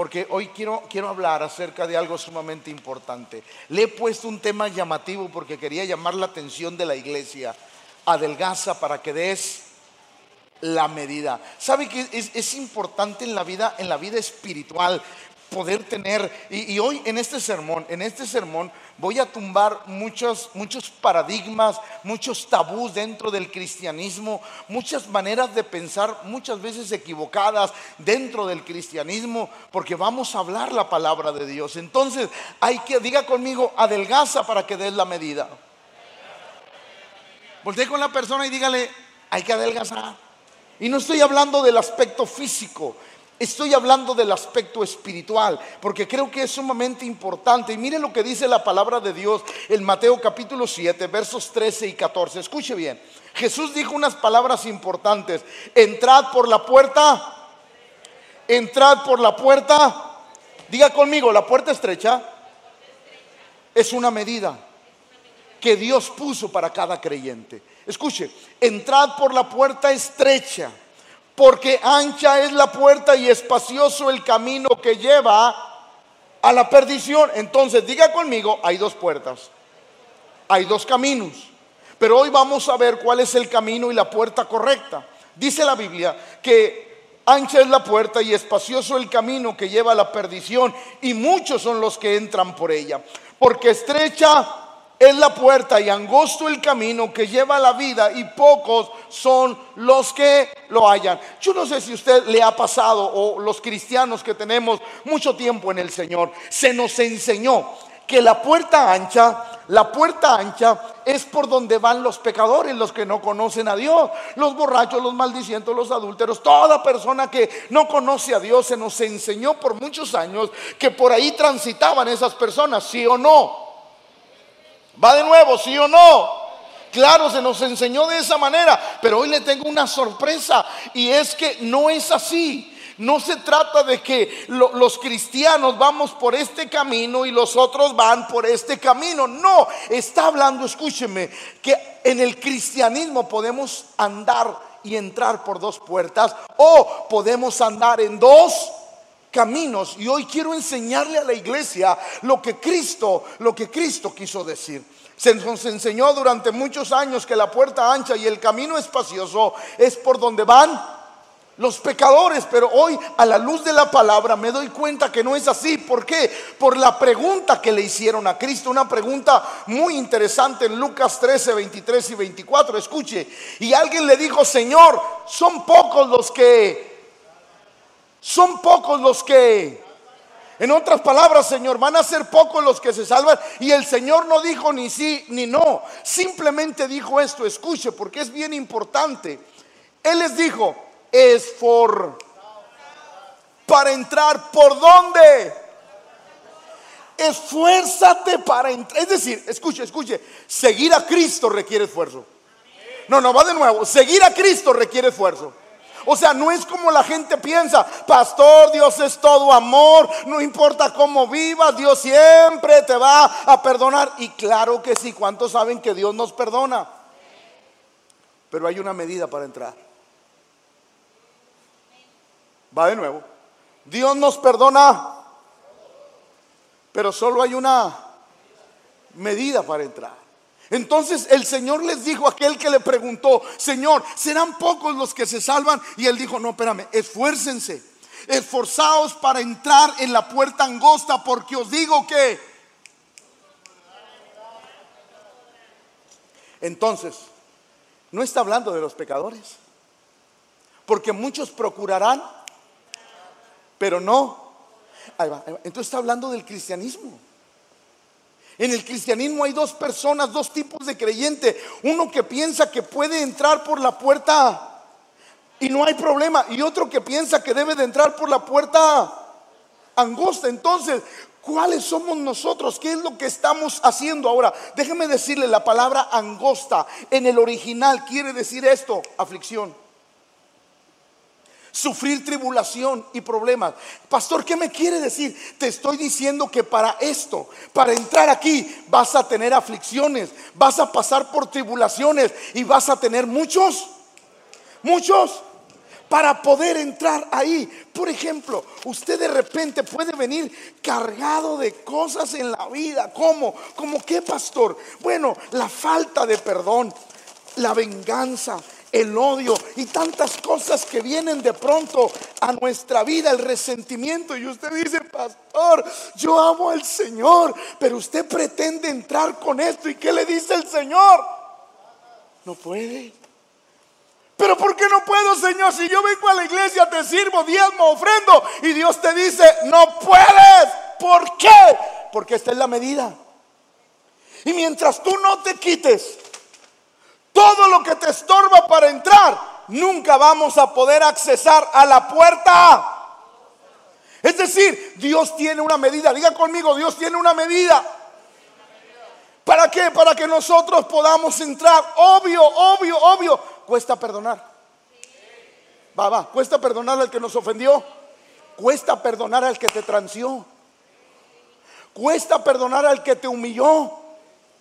porque hoy quiero, quiero hablar acerca de algo sumamente importante. Le he puesto un tema llamativo porque quería llamar la atención de la iglesia. Adelgaza para que des la medida. ¿Sabe que es, es, importante en la vida, en la vida espiritual? Poder tener. Y, hoy en este sermón, en este sermón voy a tumbar muchos, muchos paradigmas, muchos tabús dentro del cristianismo, muchas maneras de pensar, muchas veces equivocadas dentro del cristianismo, porque vamos a hablar la palabra de Dios. Entonces, hay que, diga conmigo, adelgaza para que des la medida. Voltee con la persona y dígale, hay que adelgazar. Y no estoy hablando del aspecto físico, Estoy hablando del aspecto espiritual, porque creo que es sumamente importante. Y mire lo que dice la palabra de Dios en Mateo capítulo 7, versos 13 y 14. Escuche bien. Jesús dijo unas palabras importantes. Entrad por la puerta. Entrad por la puerta. Diga conmigo, la puerta estrecha es una medida que Dios puso para cada creyente. Escuche, entrad por la puerta estrecha porque ancha es la puerta y espacioso el camino que lleva a la perdición. Entonces, diga conmigo, hay dos puertas, hay dos caminos, pero hoy vamos a ver cuál es el camino y la puerta correcta. Dice la Biblia que ancha es la puerta y espacioso el camino que lleva a la perdición y muchos son los que entran por ella, porque estrecha es la puerta y angosto el camino que lleva a la vida y pocos son los que lo hallan. Yo no sé si usted le ha pasado o los cristianos que tenemos mucho tiempo en el Señor, se nos enseñó que la puerta ancha, la puerta ancha es por donde van los pecadores, los que no conocen a Dios, los borrachos, los maldicientos, los adúlteros, toda persona que no conoce a Dios se nos enseñó por muchos años que por ahí transitaban esas personas, sí o no. ¿Va de nuevo, sí o no? Claro, se nos enseñó de esa manera, pero hoy le tengo una sorpresa y es que no es así. No se trata de que los cristianos vamos por este camino y los otros van por este camino. No, está hablando, escúcheme, que en el cristianismo podemos andar y entrar por dos puertas o podemos andar en dos caminos. Y hoy quiero enseñarle a la iglesia lo que Cristo, lo que Cristo quiso decir. Se nos enseñó durante muchos años que la puerta ancha y el camino espacioso es por donde van los pecadores, pero hoy a la luz de la palabra me doy cuenta que no es así. ¿Por qué? Por la pregunta que le hicieron a Cristo, una pregunta muy interesante en Lucas 13, 23 y 24. Escuche, y alguien le dijo, Señor, son pocos los que son pocos los que, en otras palabras, Señor, van a ser pocos los que se salvan. Y el Señor no dijo ni sí ni no. Simplemente dijo esto, escuche, porque es bien importante. Él les dijo, es por, para entrar, ¿por dónde? Esfuérzate para entrar. Es decir, escuche, escuche, seguir a Cristo requiere esfuerzo. No, no, va de nuevo. Seguir a Cristo requiere esfuerzo. O sea, no es como la gente piensa, pastor, Dios es todo amor, no importa cómo vivas, Dios siempre te va a perdonar. Y claro que sí, ¿cuántos saben que Dios nos perdona? Pero hay una medida para entrar. Va de nuevo. Dios nos perdona, pero solo hay una medida para entrar. Entonces el Señor les dijo a aquel que le preguntó, Señor, ¿serán pocos los que se salvan? Y él dijo, no, espérame, esfuércense, esforzaos para entrar en la puerta angosta, porque os digo que... Entonces, no está hablando de los pecadores, porque muchos procurarán, pero no. Entonces está hablando del cristianismo. En el cristianismo hay dos personas, dos tipos de creyente. Uno que piensa que puede entrar por la puerta y no hay problema. Y otro que piensa que debe de entrar por la puerta angosta. Entonces, ¿cuáles somos nosotros? ¿Qué es lo que estamos haciendo ahora? Déjeme decirle, la palabra angosta en el original quiere decir esto, aflicción sufrir tribulación y problemas. Pastor, ¿qué me quiere decir? Te estoy diciendo que para esto, para entrar aquí, vas a tener aflicciones, vas a pasar por tribulaciones y vas a tener muchos, muchos para poder entrar ahí. Por ejemplo, usted de repente puede venir cargado de cosas en la vida. ¿Cómo? ¿Cómo qué, pastor? Bueno, la falta de perdón, la venganza, el odio y tantas cosas que vienen de pronto a nuestra vida, el resentimiento. Y usted dice, pastor, yo amo al Señor, pero usted pretende entrar con esto. ¿Y qué le dice el Señor? No puede. Pero ¿por qué no puedo, Señor? Si yo vengo a la iglesia, te sirvo, diezmo, ofrendo, y Dios te dice, no puedes. ¿Por qué? Porque esta es la medida. Y mientras tú no te quites todo lo que te estorba para entrar, nunca vamos a poder accesar a la puerta. Es decir, Dios tiene una medida. Diga conmigo, Dios tiene una medida. ¿Para qué? Para que nosotros podamos entrar. Obvio, obvio, obvio cuesta perdonar. Va, va, cuesta perdonar al que nos ofendió. Cuesta perdonar al que te transió. Cuesta perdonar al que te humilló.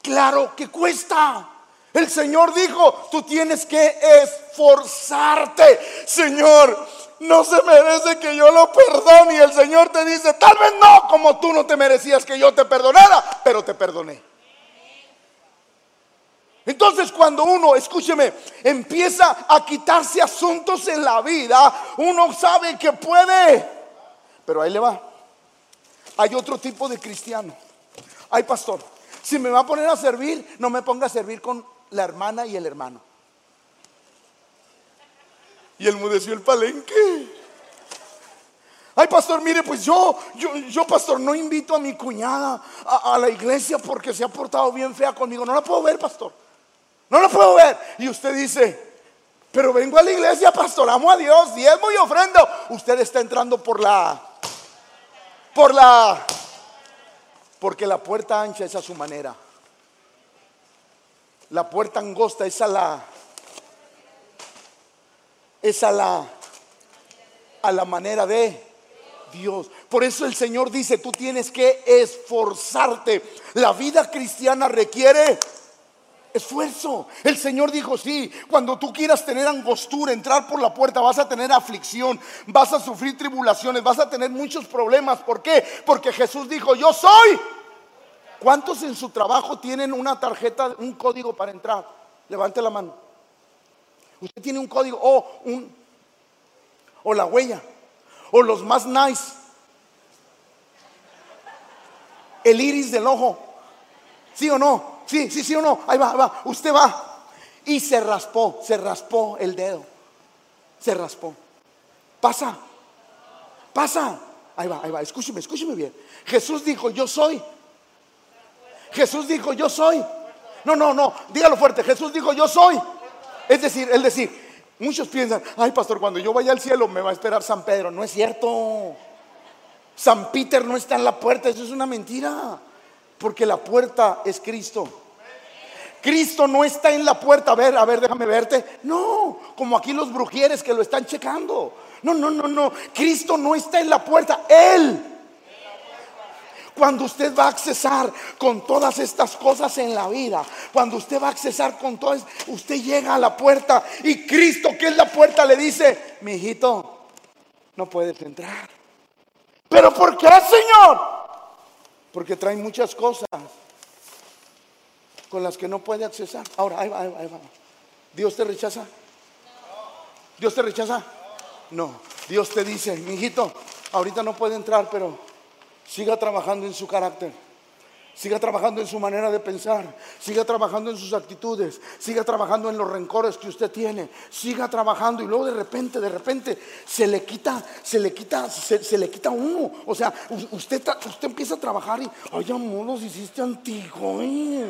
Claro que cuesta. El Señor dijo, tú tienes que esforzarte. Señor, no se merece que yo lo perdone. Y el Señor te dice, tal vez no, como tú no te merecías que yo te perdonara, pero te perdoné. Entonces cuando uno, escúcheme, empieza a quitarse asuntos en la vida, uno sabe que puede. Pero ahí le va. Hay otro tipo de cristiano. Hay pastor. Si me va a poner a servir, no me ponga a servir con la hermana y el hermano. Y él mudeció el palenque. Ay, pastor, mire, pues yo, yo, yo, pastor, no invito a mi cuñada a, a la iglesia porque se ha portado bien fea conmigo. No la puedo ver, pastor. No lo puedo ver. Y usted dice, pero vengo a la iglesia, pastor, amo a Dios, diezmo y ofrendo. Usted está entrando por la, por la, porque la puerta ancha es a su manera. La puerta angosta es a la, es a la, a la manera de Dios. Por eso el Señor dice, tú tienes que esforzarte. La vida cristiana requiere esfuerzo. El Señor dijo, sí, cuando tú quieras tener angostura, entrar por la puerta, vas a tener aflicción, vas a sufrir tribulaciones, vas a tener muchos problemas. ¿Por qué? Porque Jesús dijo, yo soy. ¿Cuántos en su trabajo tienen una tarjeta, un código para entrar? Levante la mano. Usted tiene un código o un o la huella o los más nice. El iris del ojo. ¿Sí o no? Sí, sí, sí o no. Ahí va, ahí va. Usted va. Y se raspó, se raspó el dedo. Se raspó. Pasa. Pasa. Ahí va, ahí va. Escúcheme, escúcheme bien. Jesús dijo, yo soy. Jesús dijo, yo soy. No, no, no. Dígalo fuerte. Jesús dijo, yo soy. Es decir, es decir, muchos piensan, ay pastor, cuando yo vaya al cielo me va a esperar San Pedro. No es cierto. San Peter no está en la puerta. Eso es una mentira. Porque la puerta es Cristo. Cristo no está en la puerta. A ver, a ver, déjame verte. No, como aquí los brujieres que lo están checando. No, no, no, no. Cristo no está en la puerta. Él. Cuando usted va a accesar con todas estas cosas en la vida, cuando usted va a accesar con todas, usted llega a la puerta y Cristo, que es la puerta, le dice: Mi hijito, no puedes entrar. ¿Pero por qué, Señor? Porque trae muchas cosas con las que no puede accesar. Ahora, ahí va, ahí va, ¿Dios te rechaza? ¿Dios te rechaza? No. Dios te dice, mi hijito, ahorita no puede entrar, pero siga trabajando en su carácter. Siga trabajando en su manera de pensar, siga trabajando en sus actitudes, siga trabajando en los rencores que usted tiene, siga trabajando y luego de repente, de repente se le quita, se le quita, se, le quita uno. O sea, usted, usted empieza a trabajar y, ay amor, los hiciste antiguo. ¿eh?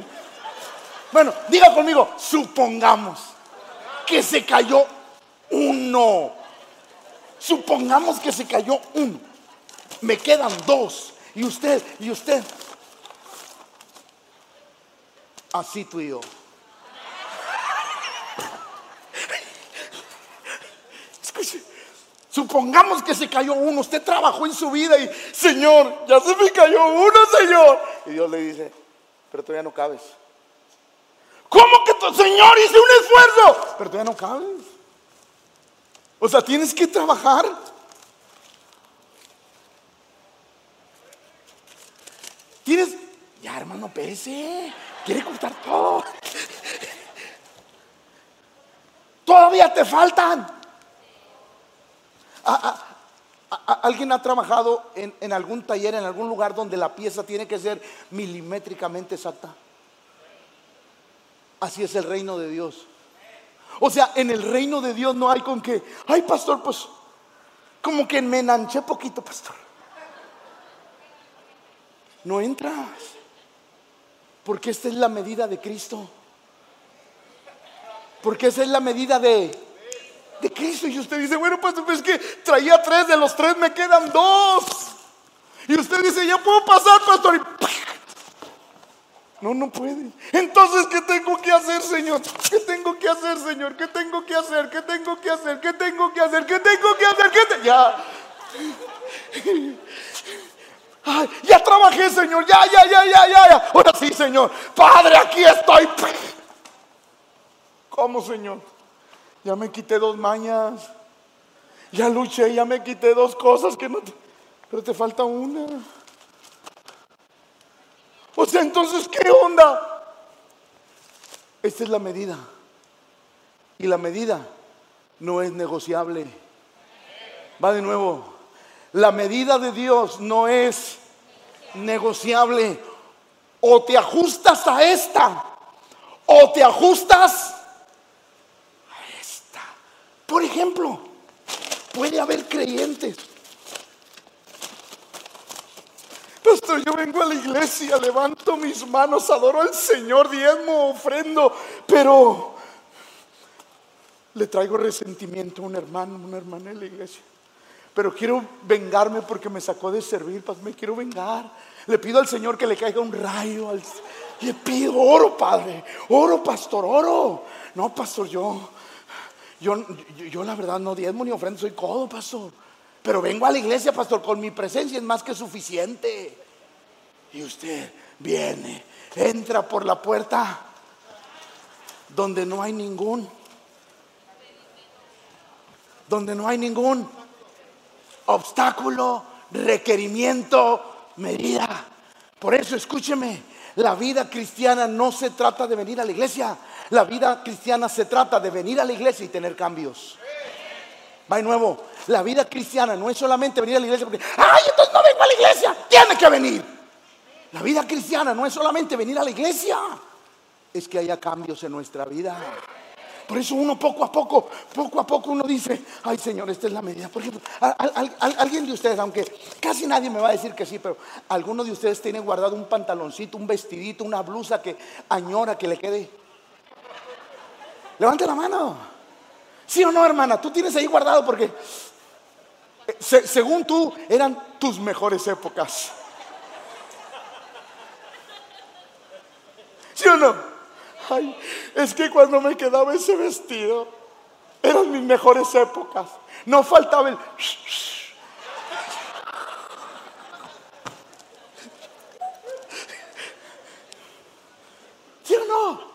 Bueno, diga conmigo, supongamos que se cayó uno. Supongamos que se cayó uno. Me quedan dos. Y usted, y usted, Así tú y yo. Supongamos que se cayó uno, usted trabajó en su vida y, Señor, ya se me cayó uno, Señor. Y Dios le dice, pero todavía no cabes. ¿Cómo que tu Señor hice un esfuerzo? Pero todavía no cabes. O sea, tienes que trabajar. Tienes, ya hermano, pese, quiere cortar todo. Todavía te faltan. ¿Alguien ha trabajado en, en, algún taller, en algún lugar donde la pieza tiene que ser milimétricamente exacta? Así es el reino de Dios. O sea, en el reino de Dios no hay con que, ay pastor, pues como que me enanché poquito, pastor. No entras. Porque esta es la medida de Cristo. Porque esa es la medida de, de Cristo. Y usted dice, bueno, pastor, pues es que traía tres, de los tres me quedan dos. Y usted dice, ya puedo pasar, pastor. Y no, no puede. Entonces, ¿qué tengo que hacer, Señor? ¿Qué tengo que hacer, Señor? ¿Qué tengo que hacer? ¿Qué tengo que hacer? ¿Qué tengo que hacer? ¿Qué tengo que hacer? ¿Qué te... Ya. Ya trabajé, Señor. Ya, ya, ya, ya, ya, ya. Ahora sí, Señor. Padre, aquí estoy. ¿Cómo, Señor? Ya me quité dos mañas. Ya luché, ya me quité dos cosas que no. Pero te falta una. O sea, entonces, ¿qué onda? Esta es la medida. Y la medida no es negociable. Va de nuevo. La medida de Dios no es negociable. O te ajustas a esta, o te ajustas a esta. Por ejemplo, puede haber creyentes Pastor, yo vengo a la iglesia, levanto mis manos, adoro al Señor, diezmo, ofrendo, pero le traigo resentimiento a un hermano, una hermana en la iglesia. Pero quiero vengarme porque me sacó de servir, me quiero vengar. Le pido al Señor que le caiga un rayo. le pido oro, Padre, oro, pastor, oro. No, pastor, yo, yo, yo, la verdad no diezmo ni ofrendo, soy codo, pastor. Pero vengo a la iglesia, pastor, con mi presencia es más que suficiente. Y usted viene, entra por la puerta donde no hay ningún, donde no hay ningún obstáculo, requerimiento, medida. Por eso escúcheme, la vida cristiana no se trata de venir a la iglesia, la vida cristiana se trata de venir a la iglesia y tener cambios. Va de nuevo, la vida cristiana no es solamente venir a la iglesia porque, ay, entonces no vengo a la iglesia, tiene que venir. La vida cristiana no es solamente venir a la iglesia, es que haya cambios en nuestra vida. Por eso uno poco a poco, poco a poco uno dice, ay Señor, esta es la medida. Por ejemplo, alguien de ustedes, aunque casi nadie me va a decir que sí, pero alguno de ustedes tiene guardado un pantaloncito, un vestidito, una blusa que añora que le quede. Levante la mano. ¿Sí o no, hermana? Tú tienes ahí guardado porque, eh, según tú, eran tus mejores épocas. ¿Sí o no? Ay, es que cuando me quedaba ese vestido, eran mis mejores épocas. No faltaba el... ¿Sí o no?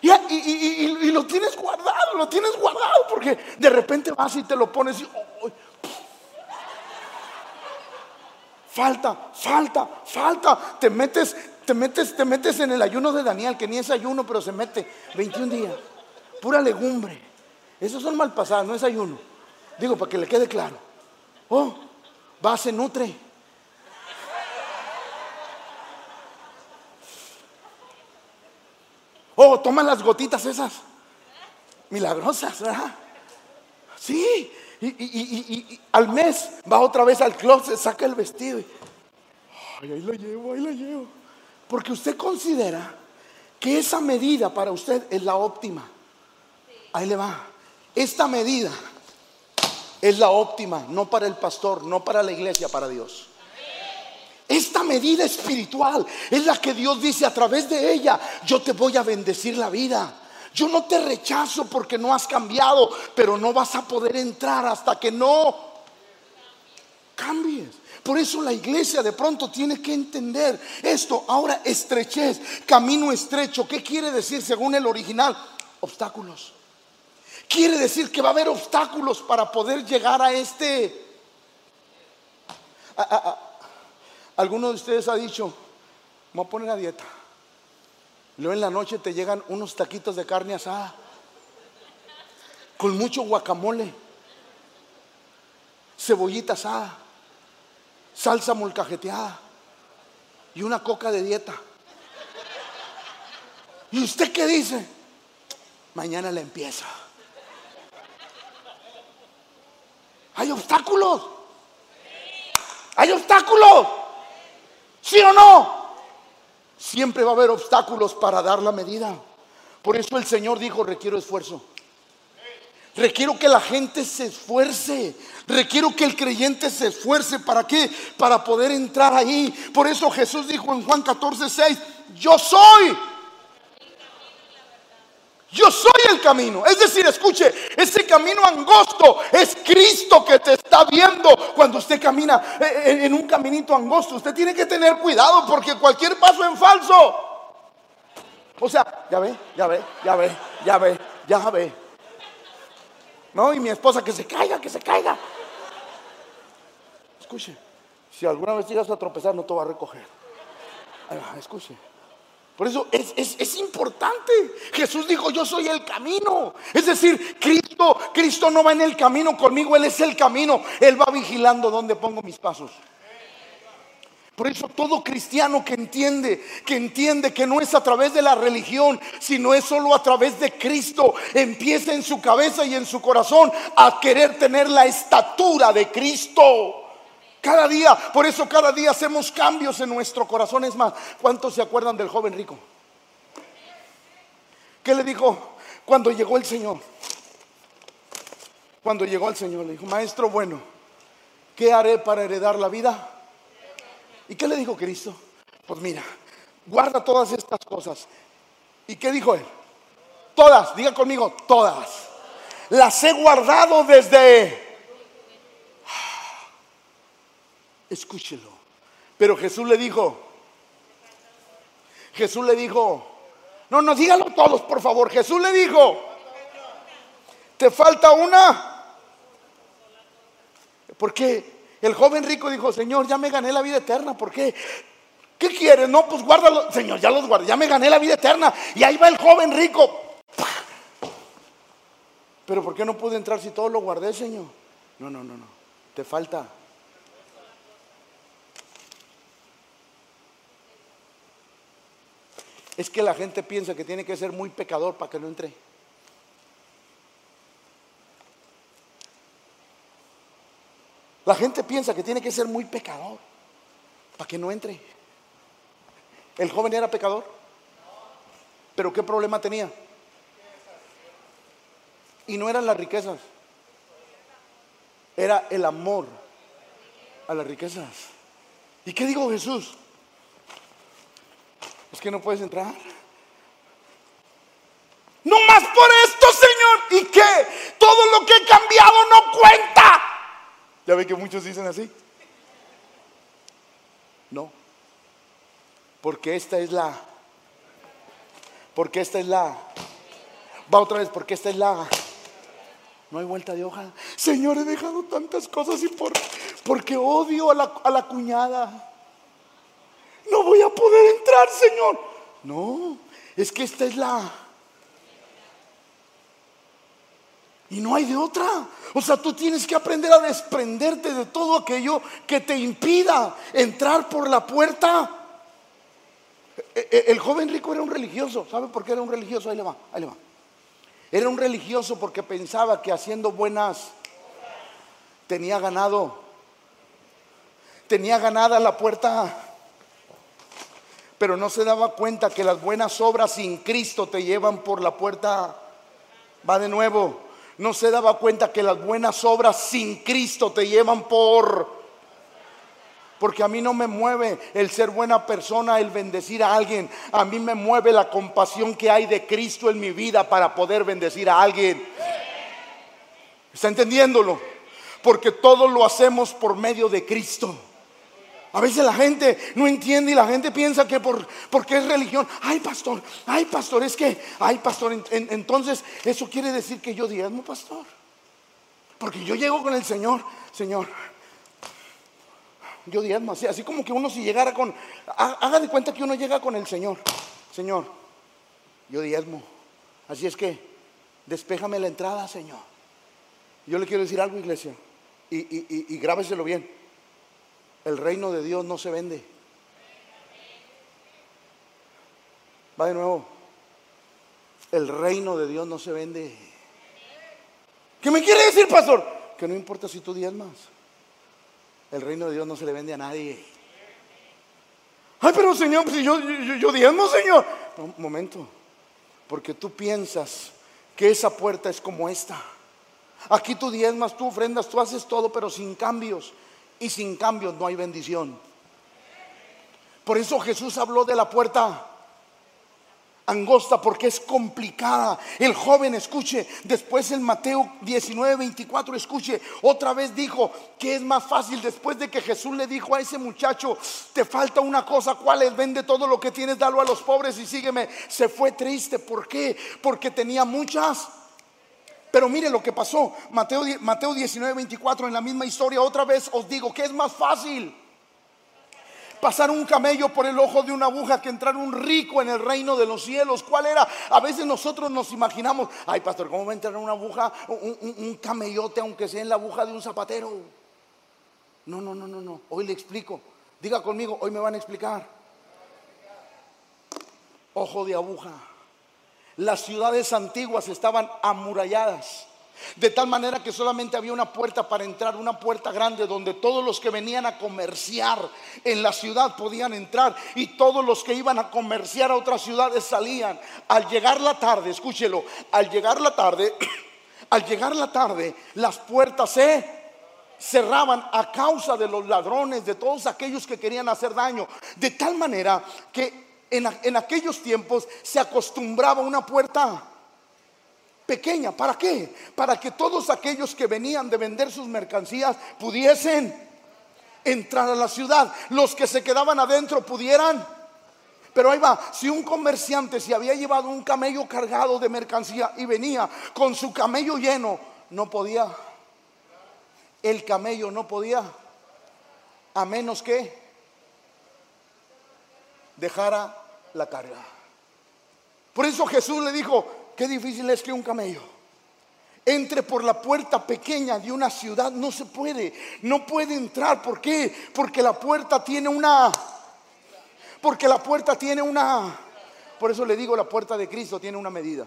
Y, lo tienes guardado, lo tienes guardado, porque de repente vas y te lo pones y... falta, falta, falta. Te metes, te metes, te metes en el ayuno de Daniel, que ni es ayuno, pero se mete 21 días. Pura legumbre. Esos son mal pasados, no es ayuno. Digo, para que le quede claro. Oh, va, se nutre. Oh, toma las gotitas esas. Milagrosas, ¿verdad? Sí. Y, al mes va otra vez al closet, saca el vestido. ay, ahí lo llevo, ahí lo llevo. Porque usted considera que esa medida para usted es la óptima. Ahí le va. Esta medida es la óptima, no para el pastor, no para la iglesia, para Dios. Esta medida espiritual es la que Dios dice a través de ella, yo te voy a bendecir la vida. Yo no te rechazo porque no has cambiado, pero no vas a poder entrar hasta que no cambies. Por eso la iglesia de pronto tiene que entender esto. Ahora, estrechez, camino estrecho. ¿Qué quiere decir según el original? Obstáculos. Quiere decir que va a haber obstáculos para poder llegar a este... Alguno de ustedes ha dicho, me voy a poner a dieta. Luego en la noche te llegan unos taquitos de carne asada con mucho guacamole, cebollita asada, salsa molcajeteada y una coca de dieta. ¿Y usted qué dice? Mañana le empieza. Hay obstáculos. Hay obstáculos. ¿Sí o no? Siempre va a haber obstáculos para dar la medida. Por eso el Señor dijo, requiero esfuerzo. Requiero que la gente se esfuerce. Requiero que el creyente se esfuerce. ¿Para qué? Para poder entrar ahí. Por eso Jesús dijo en Juan 14, 6, yo soy yo soy el camino. Es decir, escuche, ese camino angosto es Cristo que te está viendo cuando usted camina eh, eh, en un caminito angosto. Usted tiene que tener cuidado porque cualquier paso en falso. O sea, ya ve, ya ve, ya ve, ya ve, ya ve. No, y mi esposa que se caiga, que se caiga. Escuche, si alguna vez llegas a tropezar, no te va a recoger. escuche. Por eso es, importante. Jesús dijo, yo soy el camino. Es decir, Cristo, Cristo no va en el camino conmigo, Él es el camino. Él va vigilando dónde pongo mis pasos. Por eso todo cristiano que entiende, que entiende que no es a través de la religión, sino es solo a través de Cristo, empieza en su cabeza y en su corazón a querer tener la estatura de Cristo. Cada día, por eso cada día hacemos cambios en nuestro corazón. Es más, ¿cuántos se acuerdan del joven rico? ¿Qué le dijo cuando llegó el Señor? Cuando llegó el Señor, le dijo, maestro bueno, ¿qué haré para heredar la vida? ¿Y qué le dijo Cristo? Pues mira, guarda todas estas cosas. ¿Y qué dijo él? Todas, diga conmigo, todas. Las he guardado desde escúchelo. Pero Jesús le dijo, Jesús le dijo, no, no, dígalo todos, por favor. Jesús le dijo, te falta una. Porque el joven rico dijo, Señor, ya me gané la vida eterna. ¿Por qué? ¿Qué quieres? No, pues guárdalo. Señor, ya los guardé, ya me gané la vida eterna. Y ahí va el joven rico. Pero ¿por qué no pude entrar si todo lo guardé, Señor? No, no, no, no. Te falta es que la gente piensa que tiene que ser muy pecador para que no entre. La gente piensa que tiene que ser muy pecador para que no entre. ¿El joven era pecador? ¿Pero qué problema tenía? Y no eran las riquezas, era el amor a las riquezas. ¿Y qué dijo Jesús? es que no puedes entrar. No más por esto, Señor. ¿Y qué? Todo lo que he cambiado no cuenta. Ya ve que muchos dicen así. No. Porque esta es la. Porque esta es la. Va otra vez, porque esta es la. No hay vuelta de hoja. Señor, he dejado tantas cosas y por, porque odio a la, a la cuñada no voy a poder entrar, Señor. No, es que esta es la... Y no hay de otra. O sea, tú tienes que aprender a desprenderte de todo aquello que te impida entrar por la puerta. E, e, el joven rico era un religioso. ¿Sabe por qué era un religioso? Ahí le va, ahí le va. Era un religioso porque pensaba que haciendo buenas tenía ganado. Tenía ganada la puerta pero no se daba cuenta que las buenas obras sin Cristo te llevan por la puerta. Va de nuevo. No se daba cuenta que las buenas obras sin Cristo te llevan por... Porque a mí no me mueve el ser buena persona, el bendecir a alguien. A mí me mueve la compasión que hay de Cristo en mi vida para poder bendecir a alguien. ¿Está entendiéndolo? Porque todo lo hacemos por medio de Cristo. A veces la gente no entiende y la gente piensa que por, porque es religión. Ay, pastor, ay, pastor, es que, ay, pastor, entonces eso quiere decir que yo diezmo, pastor. Porque yo llego con el Señor, Señor, yo diezmo así, así como que uno si llegara con, haga de cuenta que uno llega con el Señor, Señor, yo diezmo. Así es que, despéjame la entrada, Señor. Yo le quiero decir algo, iglesia, y, y, y grábeselo bien. El reino de Dios no se vende. Va de nuevo. El reino de Dios no se vende. ¿Qué me quiere decir, pastor? Que no importa si tú diezmas. El reino de Dios no se le vende a nadie. Ay, pero Señor, si yo, yo, yo diezmo, Señor. un momento. Porque tú piensas que esa puerta es como esta. Aquí tú diezmas, tú ofrendas, tú haces todo, pero sin cambios y sin cambios no hay bendición. Por eso Jesús habló de la puerta angosta porque es complicada. El joven escuche, después en Mateo 19, 24 escuche, otra vez dijo que es más fácil después de que Jesús le dijo a ese muchacho, te falta una cosa, ¿cuál es? Vende todo lo que tienes, dalo a los pobres y sígueme. Se fue triste, ¿por qué? Porque tenía muchas pero mire lo que pasó. Mateo, Mateo 19, 24, en la misma historia, otra vez os digo que es más fácil pasar un camello por el ojo de una aguja que entrar un rico en el reino de los cielos. ¿Cuál era? A veces nosotros nos imaginamos, ay pastor, ¿cómo va a entrar una aguja, un, un camellote, aunque sea en la aguja de un zapatero? No, no, no, no, no. Hoy le explico. Diga conmigo, hoy me van a explicar. Ojo de aguja. Las ciudades antiguas estaban amuralladas. De tal manera que solamente había una puerta para entrar, una puerta grande donde todos los que venían a comerciar en la ciudad podían entrar y todos los que iban a comerciar a otras ciudades salían. Al llegar la tarde, escúchelo, al llegar la tarde, al llegar la tarde, las puertas se cerraban a causa de los ladrones, de todos aquellos que querían hacer daño. De tal manera que en, aquellos tiempos se acostumbraba una puerta pequeña. ¿Para qué? Para que todos aquellos que venían de vender sus mercancías pudiesen entrar a la ciudad. Los que se quedaban adentro pudieran. Pero ahí va, si un comerciante se había llevado un camello cargado de mercancía y venía con su camello lleno, no podía. El camello no podía. A menos que dejara la carga. Por eso Jesús le dijo, qué difícil es que un camello entre por la puerta pequeña de una ciudad. No se puede, no puede entrar. ¿Por qué? Porque la puerta tiene una... Porque la puerta tiene una... Por eso le digo, la puerta de Cristo tiene una medida.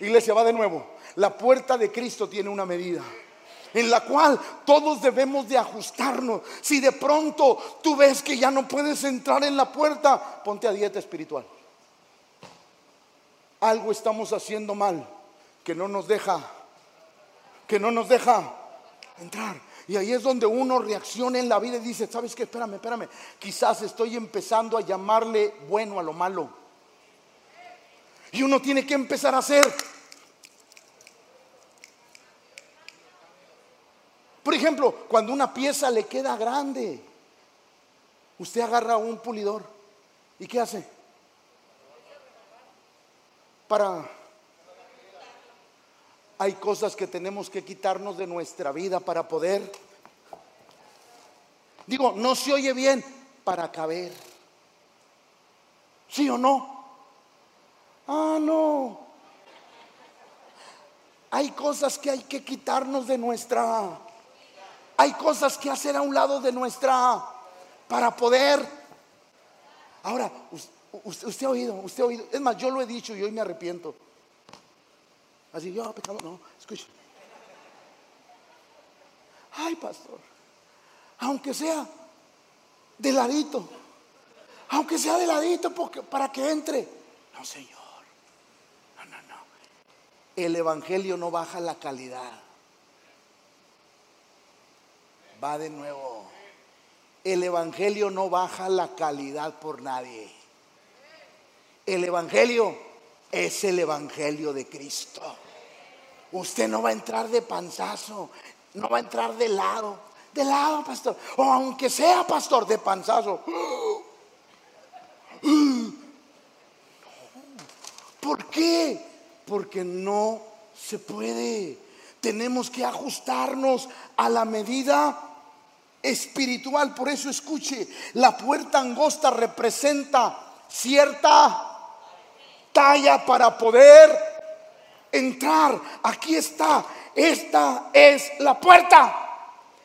Iglesia, va de nuevo. La puerta de Cristo tiene una medida en la cual todos debemos de ajustarnos. Si de pronto tú ves que ya no puedes entrar en la puerta, ponte a dieta espiritual. Algo estamos haciendo mal que no nos deja, que no nos deja entrar. Y ahí es donde uno reacciona en la vida y dice, ¿sabes qué? Espérame, espérame. Quizás estoy empezando a llamarle bueno a lo malo. Y uno tiene que empezar a hacer ejemplo, cuando una pieza le queda grande, usted agarra un pulidor y ¿qué hace? Para... Hay cosas que tenemos que quitarnos de nuestra vida para poder... Digo, no se oye bien para caber. ¿Sí o no? Ah, no. Hay cosas que hay que quitarnos de nuestra hay cosas que hacer a un lado de nuestra para poder. Ahora, usted, ha oído, usted ha oído. Es más, yo lo he dicho y hoy me arrepiento. Así, yo, pecado, no, escucha. Ay, pastor, aunque sea de ladito, aunque sea de ladito porque, para que entre. No, Señor. No, no, no. El Evangelio no baja la calidad va de nuevo. El Evangelio no baja la calidad por nadie. El Evangelio es el Evangelio de Cristo. Usted no va a entrar de panzazo, no va a entrar de lado. de lado, pastor. O aunque sea, pastor, de panzazo. ¿Por qué? Porque no se puede. Tenemos que ajustarnos a la medida espiritual. Por eso escuche, la puerta angosta representa cierta talla para poder entrar. Aquí está. Esta es la puerta.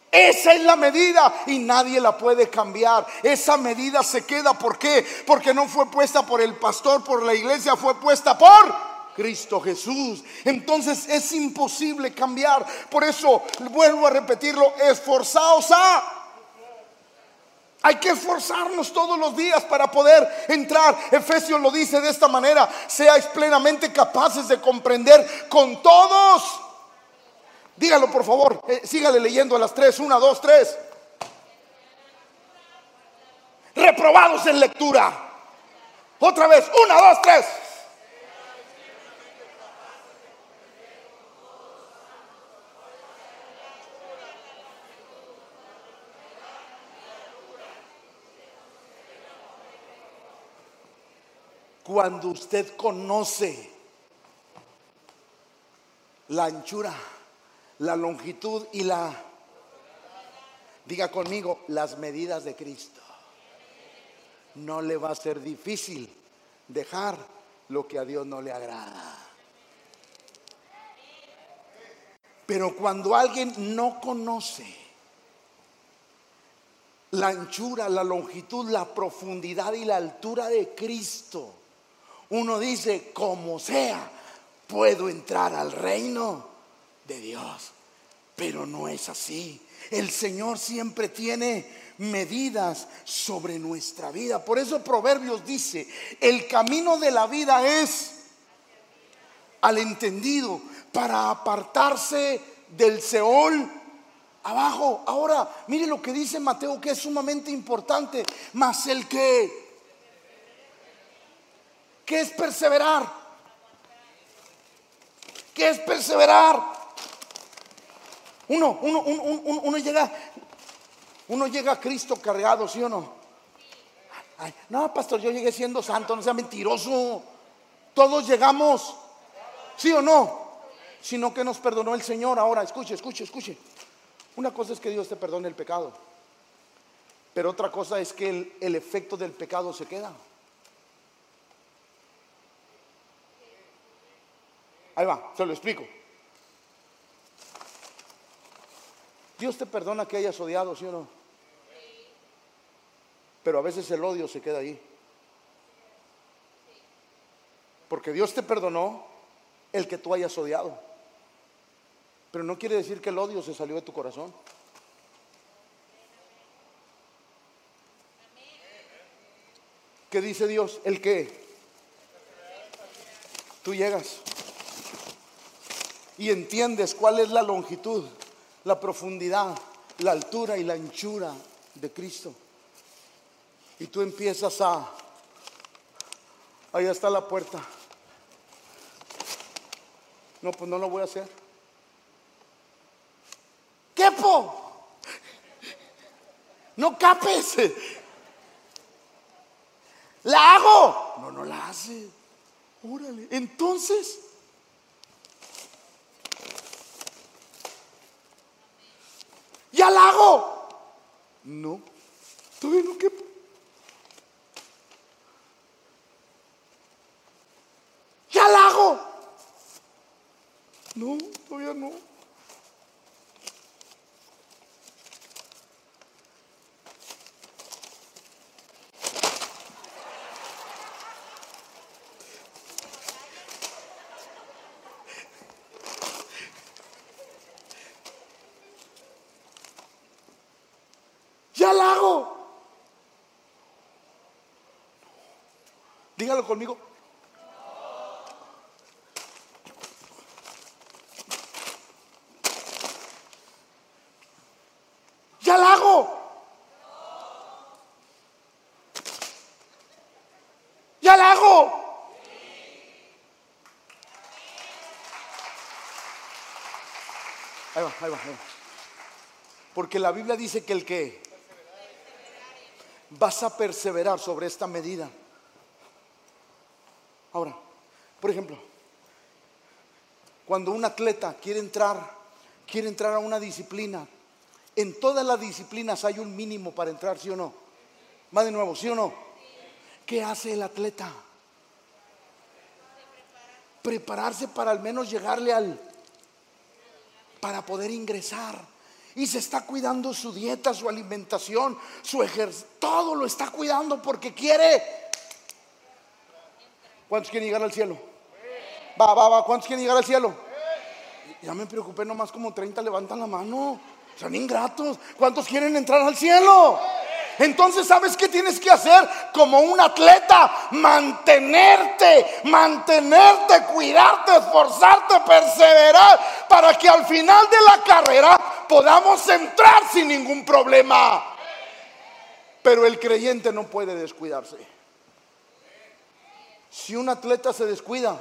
Esa es la medida y nadie la puede cambiar. Esa medida se queda. ¿Por qué? Porque no fue puesta por el pastor, por la iglesia, fue puesta por Cristo Jesús. Entonces es imposible cambiar. Por eso vuelvo a repetirlo, esforzaos a... Hay que esforzarnos todos los días para poder entrar. Efesios lo dice de esta manera, seáis plenamente capaces de comprender con todos Dígalo por favor, eh, sígale leyendo a las tres, una, dos, tres. Reprobados en lectura. Otra vez, una, dos, tres. Cuando usted conoce la anchura la longitud y la, diga conmigo, las medidas de Cristo. No le va a ser difícil dejar lo que a Dios no le agrada. Pero cuando alguien no conoce la anchura, la longitud, la profundidad y la altura de Cristo, uno dice, como sea, puedo entrar al reino de Dios. Pero no es así. El Señor siempre tiene medidas sobre nuestra vida. Por eso Proverbios dice, el camino de la vida es al entendido para apartarse del Seol abajo. Ahora, mire lo que dice Mateo que es sumamente importante, mas el que ¿Qué es perseverar? ¿Qué es perseverar? Uno, uno, uno, llega, uno llega a Cristo cargado, ¿sí o no? no, pastor, yo llegué siendo santo, no sea mentiroso. Todos llegamos, ¿sí o no? Sino que nos perdonó el Señor. Ahora, escuche, escuche, escuche. Una cosa es que Dios te perdone el pecado, pero otra cosa es que el efecto del pecado se queda. Ahí va, se lo explico. Dios te perdona que hayas odiado, ¿sí o no? Pero a veces el odio se queda ahí. Porque Dios te perdonó el que tú hayas odiado. Pero no quiere decir que el odio se salió de tu corazón. ¿Qué dice Dios? El que tú llegas y entiendes cuál es la longitud la profundidad, la altura y la anchura de Cristo. Y tú empiezas a, ahí está la puerta. No, pues no lo voy a hacer. ¿Quepo? No capes. ¿La hago? No, no la hace. Órale. Entonces, ¿Ya la hago? No, todavía no que. ¿Ya la hago? No, todavía no. Dígalo conmigo. Ya la hago. Ya la hago. Ahí va, ahí va, ahí va. Porque la Biblia dice que el que vas a perseverar sobre esta medida. Ahora, por ejemplo, cuando un atleta quiere entrar, quiere entrar a una disciplina, en todas las disciplinas hay un mínimo para entrar, ¿sí o no? Más de nuevo, ¿sí o no? ¿Qué hace el atleta? Prepararse para al menos llegarle al, para poder ingresar. Y se está cuidando su dieta, su alimentación, su ejercicio, todo lo está cuidando porque quiere. ¿Cuántos quieren llegar al cielo? Va, va, va, ¿cuántos quieren llegar al cielo? Ya me preocupé, nomás como 30 levantan la mano. Son ingratos. ¿Cuántos quieren entrar al cielo? Entonces, ¿sabes qué tienes que hacer? Como un atleta, mantenerte, mantenerte, cuidarte, esforzarte, perseverar, para que al final de la carrera podamos entrar sin ningún problema. Pero el creyente no puede descuidarse. Si un atleta se descuida,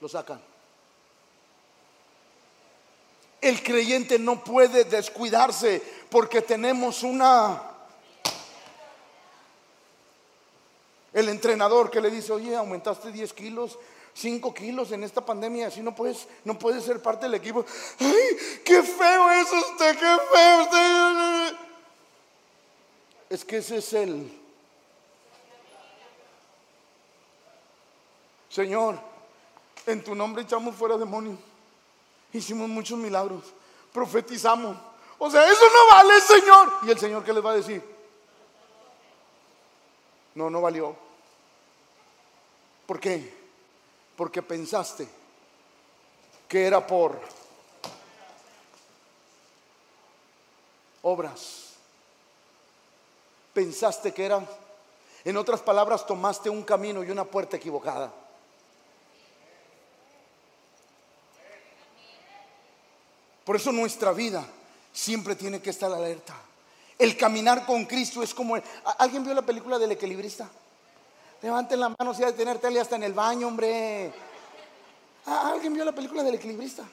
lo sacan. El creyente no puede descuidarse porque tenemos una El entrenador que le dice, oye, aumentaste 10 kilos, 5 kilos en esta pandemia, así no puedes, no puedes ser parte del equipo. ¡Ay, qué feo es usted, qué feo usted! Es que ese es el... Señor, en tu nombre echamos fuera demonios. Hicimos muchos milagros. Profetizamos. O sea, eso no vale, Señor. ¿Y el Señor qué les va a decir? No, no valió. ¿Por qué? Porque pensaste que era por obras. Pensaste que era, en otras palabras, tomaste un camino y una puerta equivocada. Por eso nuestra vida siempre tiene que estar alerta. El caminar con Cristo es como... ¿Alguien vio la película del equilibrista? Levanten la mano si hay de tener tele hasta en el baño, hombre. ¿Alguien vio la película del equilibrista?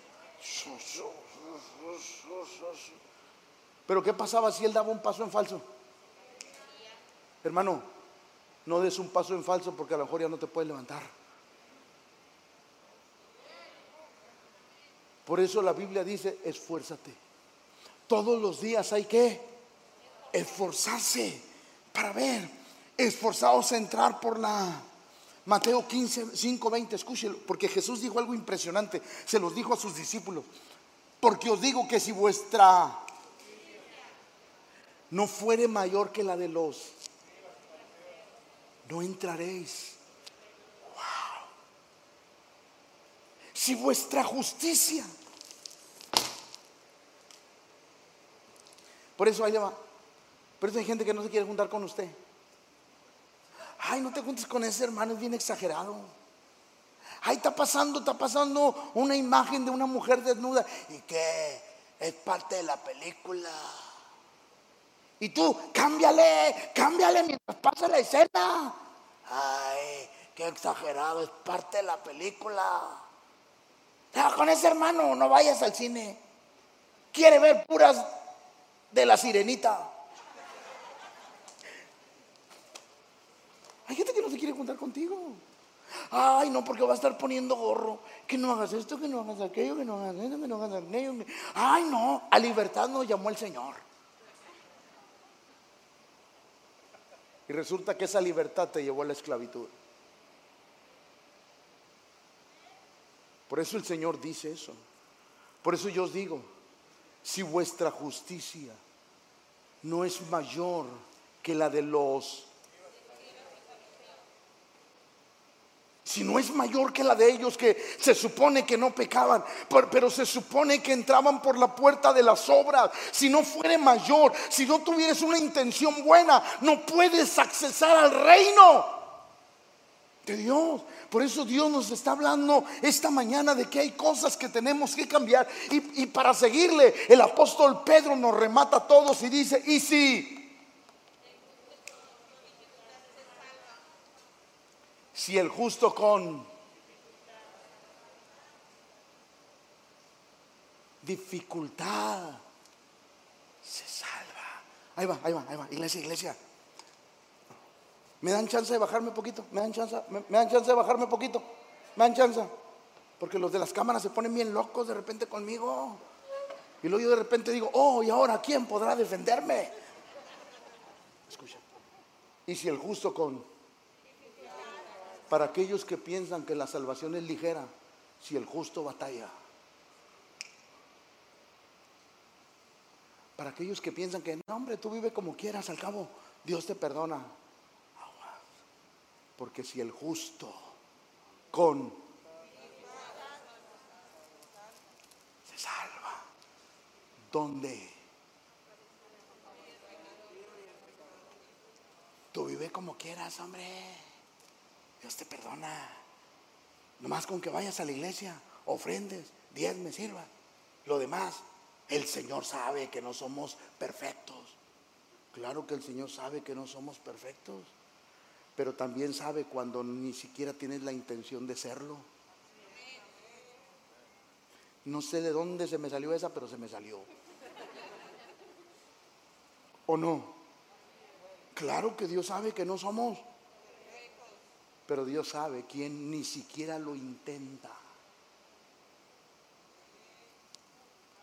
Pero ¿qué pasaba si él daba un paso en falso? Hermano, no des un paso en falso porque a lo mejor ya no te puedes levantar. Por eso la Biblia dice, esfuérzate. Todos los días hay que esforzarse para ver, esforzados a entrar por la Mateo 15, 5, 20, escúchelo, porque Jesús dijo algo impresionante, se los dijo a sus discípulos, porque os digo que si vuestra no fuere mayor que la de los, no entraréis. Si vuestra justicia, por eso va, pero hay gente que no se quiere juntar con usted. Ay, no te juntes con ese hermano, es bien exagerado. Ay, está pasando, está pasando una imagen de una mujer desnuda y que es parte de la película. Y tú, cámbiale, cámbiale mientras pasa la escena. Ay, qué exagerado, es parte de la película. Con ese hermano no vayas al cine. Quiere ver puras de la sirenita. Hay gente que no se quiere juntar contigo. Ay, no, porque va a estar poniendo gorro. Que no hagas esto, que no hagas aquello, que no hagas esto, que no hagas aquello. Ay, no, a libertad nos llamó el Señor. Y resulta que esa libertad te llevó a la esclavitud. Por eso el Señor dice eso. Por eso yo os digo, si vuestra justicia no es mayor que la de los si no es mayor que la de ellos que se supone que no pecaban, pero, se supone que entraban por la puerta de las obras, si no fuere mayor, si no tuvieras una intención buena, no puedes accesar al reino de Dios. Por eso Dios nos está hablando esta mañana de que hay cosas que tenemos que cambiar. Y, y para seguirle, el apóstol Pedro nos remata a todos y dice, y si si el justo con dificultad se ahí va, ahí va, ahí va. Iglesia, iglesia. ¿Me dan chance de bajarme poquito? ¿Me dan chance? ¿Me, me dan chance de bajarme un poquito? ¿Me dan chance? Porque los de las cámaras se ponen bien locos de repente conmigo. Y luego yo de repente digo, oh, ¿y ahora quién podrá defenderme? Escucha. ¿Y si el justo con... Para aquellos que piensan que la salvación es ligera, si el justo batalla. Para aquellos que piensan que, no, hombre, tú vive como quieras, al cabo, Dios te perdona. Porque si el justo con se salva, ¿dónde? Tú vive como quieras, hombre. Dios te perdona. Nomás con que vayas a la iglesia, ofrendes, diez me sirva. Lo demás, el Señor sabe que no somos perfectos. Claro que el Señor sabe que no somos perfectos, pero también sabe cuando ni siquiera tienes la intención de serlo. No sé de dónde se me salió esa, pero se me salió. ¿O no? Claro que Dios sabe que no somos, pero Dios sabe quien ni siquiera lo intenta.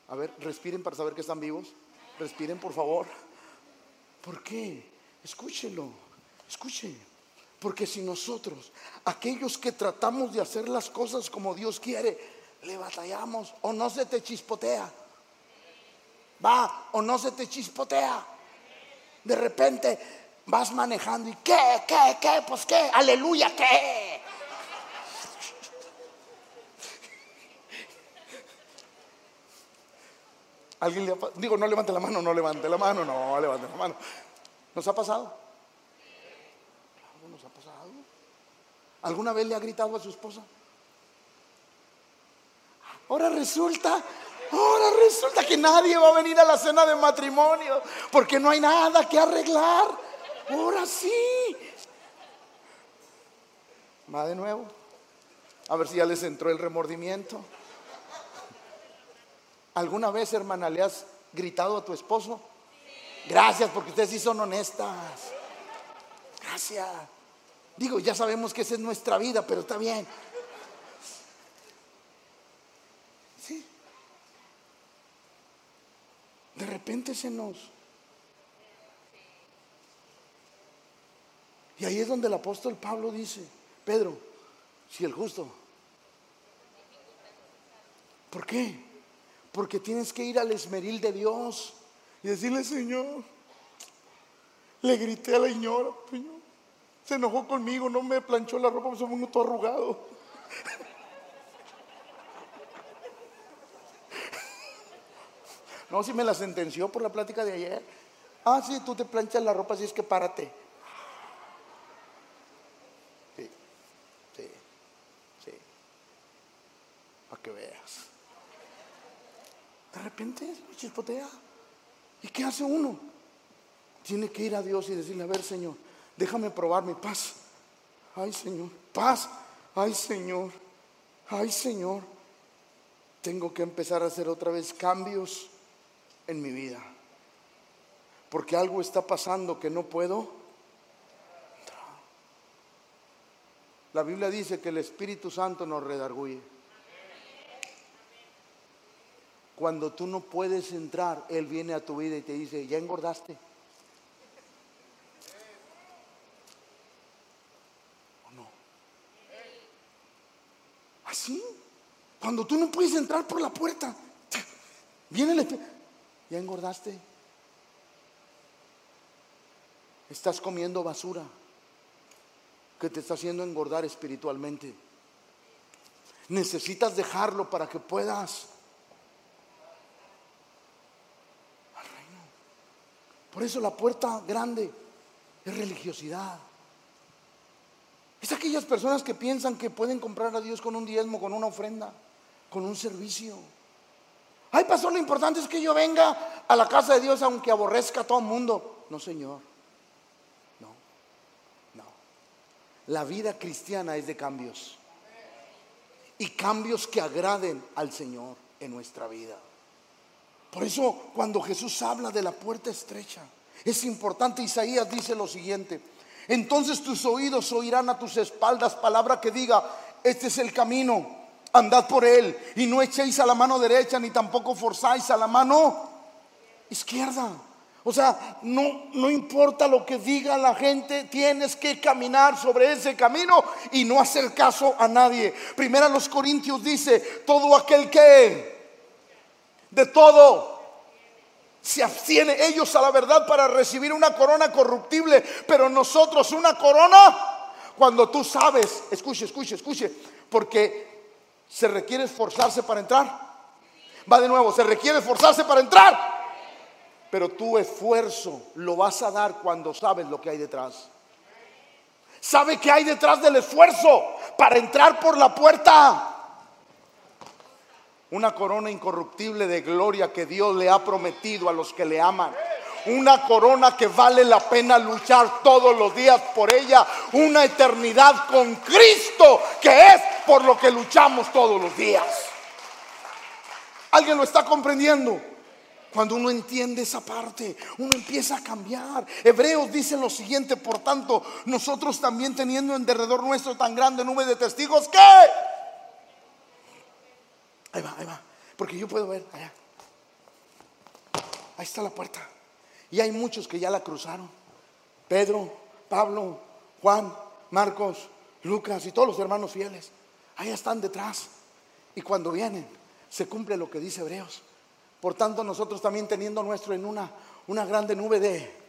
A ver, respiren para saber que están vivos. Respiren, por favor. ¿Por qué? Escúchelo, escuche. Porque si nosotros, aquellos que tratamos de hacer las cosas como Dios quiere, le batallamos o no se te chispotea. Va, o no se te chispotea. De repente vas manejando y ¿qué? ¿Qué? ¿Qué? Pues qué? Aleluya, ¿qué? Alguien le digo, no levante la mano, no levante la mano, no levante la mano. ¿Nos ha pasado? Claro, nos ha pasado. ¿Alguna vez le ha gritado a su esposa? Ahora resulta, ahora resulta que nadie va a venir a la cena de matrimonio porque no hay nada que arreglar. Ahora sí. Va de nuevo. A ver si ya les entró el remordimiento. ¿Alguna vez, hermana, le has gritado a tu esposo? Gracias, porque ustedes sí son honestas. Gracias. Digo, ya sabemos que esa es nuestra vida, pero está bien. Sí. De repente se nos... Y ahí es donde el apóstol Pablo dice, Pedro, si el justo. ¿Por qué? Porque tienes que ir al esmeril de Dios y decirle, Señor, le grité a la señora, Señor, se enojó conmigo, no me planchó la ropa, se me todo arrugado. No, si me la sentenció por la plática de ayer. Ah, sí, tú te planchas la ropa, así es que párate. Sí, sí, sí. Para que veas. De repente chispotea. ¿Y qué hace uno? Tiene que ir a Dios y decirle, a ver Señor, déjame probar mi paz. Ay Señor, paz. Ay Señor, ay Señor. Tengo que empezar a hacer otra vez cambios en mi vida. Porque algo está pasando que no puedo. La Biblia dice que el Espíritu Santo nos redarguye. Cuando tú no puedes entrar, Él viene a tu vida y te dice, ya engordaste. ¿O no? Así. Cuando tú no puedes entrar por la puerta, viene el ya engordaste. Estás comiendo basura que te está haciendo engordar espiritualmente. Necesitas dejarlo para que puedas Por eso la puerta grande es religiosidad. Es aquellas personas que piensan que pueden comprar a Dios con un diezmo, con una ofrenda, con un servicio. Ay, pastor, lo importante es que yo venga a la casa de Dios aunque aborrezca a todo el mundo. No, Señor. No, no. La vida cristiana es de cambios. Y cambios que agraden al Señor en nuestra vida. Por eso cuando Jesús habla de la puerta estrecha, Es importante, Isaías dice lo siguiente, entonces tus oídos oirán a tus espaldas palabra que diga, este es el camino, andad por él y no echéis a la mano derecha ni tampoco forzáis a la mano izquierda. O sea, no, no importa lo que diga la gente, tienes que caminar sobre ese camino y no hacer caso a nadie. Primero los Corintios dice, todo aquel que de todo se abstiene ellos a la verdad para recibir una corona corruptible, pero nosotros una corona cuando tú sabes, escuche, escuche, escuche, porque se requiere esforzarse para entrar. Va de nuevo, se requiere esforzarse para entrar. Pero tu esfuerzo lo vas a dar cuando sabes lo que hay detrás. ¿Sabe que hay detrás del esfuerzo para entrar por la puerta? Una corona incorruptible de gloria que Dios le ha prometido a los que le aman. Una corona que vale la pena luchar todos los días por ella. Una eternidad con Cristo que es por lo que luchamos todos los días. ¿Alguien lo está comprendiendo? Cuando uno entiende esa parte, uno empieza a cambiar. Hebreos dice lo siguiente, por tanto, nosotros también teniendo en derredor nuestro tan grande nube de testigos, ¿qué? Ahí va, ahí va. Porque yo puedo ver allá. Ahí está la puerta. Y hay muchos que ya la cruzaron. Pedro, Pablo, Juan, Marcos, Lucas y todos los hermanos fieles. Ahí están detrás. Y cuando vienen, se cumple lo que dice Hebreos. Por tanto, nosotros también teniendo nuestro en una, una grande nube de...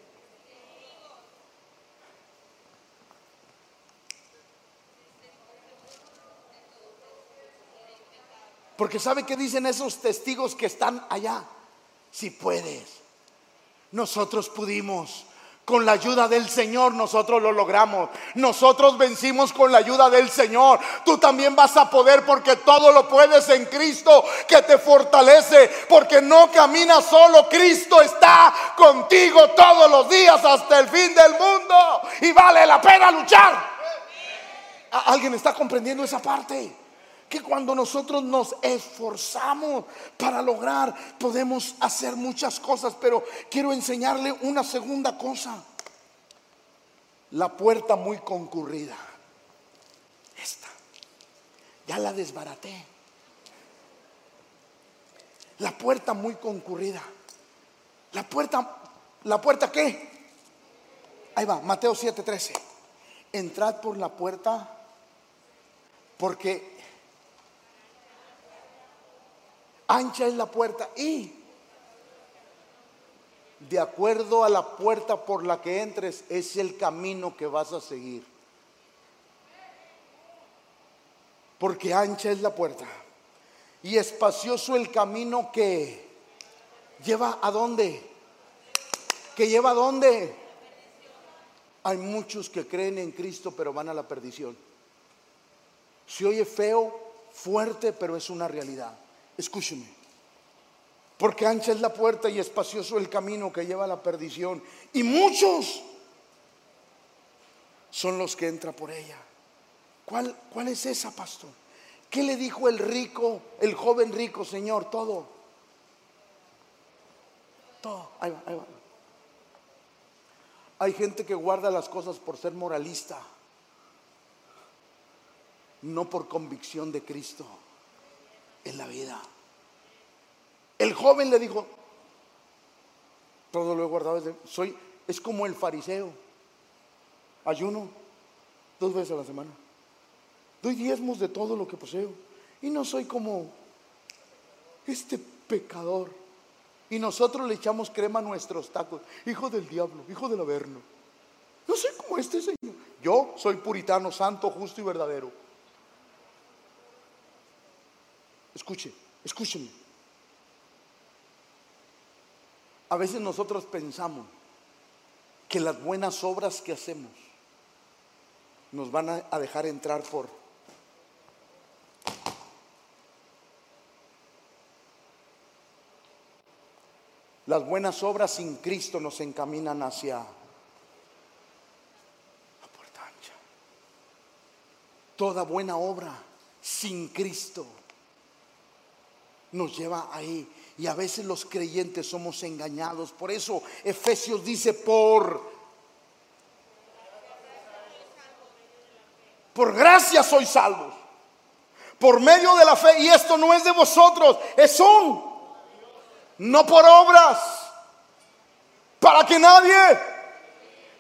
Porque ¿sabe qué dicen esos testigos que están allá? Si puedes. Nosotros pudimos. Con la ayuda del Señor nosotros lo logramos. Nosotros vencimos con la ayuda del Señor. Tú también vas a poder porque todo lo puedes en Cristo que te fortalece. Porque no caminas solo. Cristo está contigo todos los días hasta el fin del mundo. Y vale la pena luchar. ¿Alguien está comprendiendo esa parte? Que cuando nosotros nos esforzamos para lograr, podemos hacer muchas cosas, pero quiero enseñarle una segunda cosa. La puerta muy concurrida. Esta. Ya la desbaraté. La puerta muy concurrida. La puerta, ¿la puerta qué? Ahí va, Mateo 7:13. Entrad por la puerta porque ancha es la puerta y de acuerdo a la puerta por la que entres es el camino que vas a seguir. Porque ancha es la puerta y espacioso el camino que lleva a dónde? Que lleva a dónde? Hay muchos que creen en Cristo pero van a la perdición. Se oye feo, fuerte, pero es una realidad. Escúcheme. Porque ancha es la puerta y espacioso el camino que lleva a la perdición. Y muchos son los que entran por ella. ¿Cuál, ¿Cuál es esa, pastor? ¿Qué le dijo el rico, el joven rico, Señor? Todo. Todo. Ahí va, ahí va. Hay gente que guarda las cosas por ser moralista, no por convicción de Cristo en la vida. El joven le dijo, todo lo he guardado, soy, es como el fariseo, ayuno dos veces a la semana, doy diezmos de todo lo que poseo y no soy como este pecador. Y nosotros le echamos crema a nuestros tacos, hijo del diablo, hijo del averno. No soy como este Señor. Yo soy puritano, santo, justo y verdadero. Escuche, escúcheme. A veces nosotros pensamos que las buenas obras que hacemos nos van a dejar entrar por Las buenas obras sin Cristo nos encaminan hacia la puerta ancha. Toda buena obra sin Cristo nos lleva ahí. Y a veces los creyentes somos engañados. Por eso Efesios dice por... Por gracia sois salvos. Por medio de la fe. Y esto no es de vosotros, es un. No por obras. Para que nadie.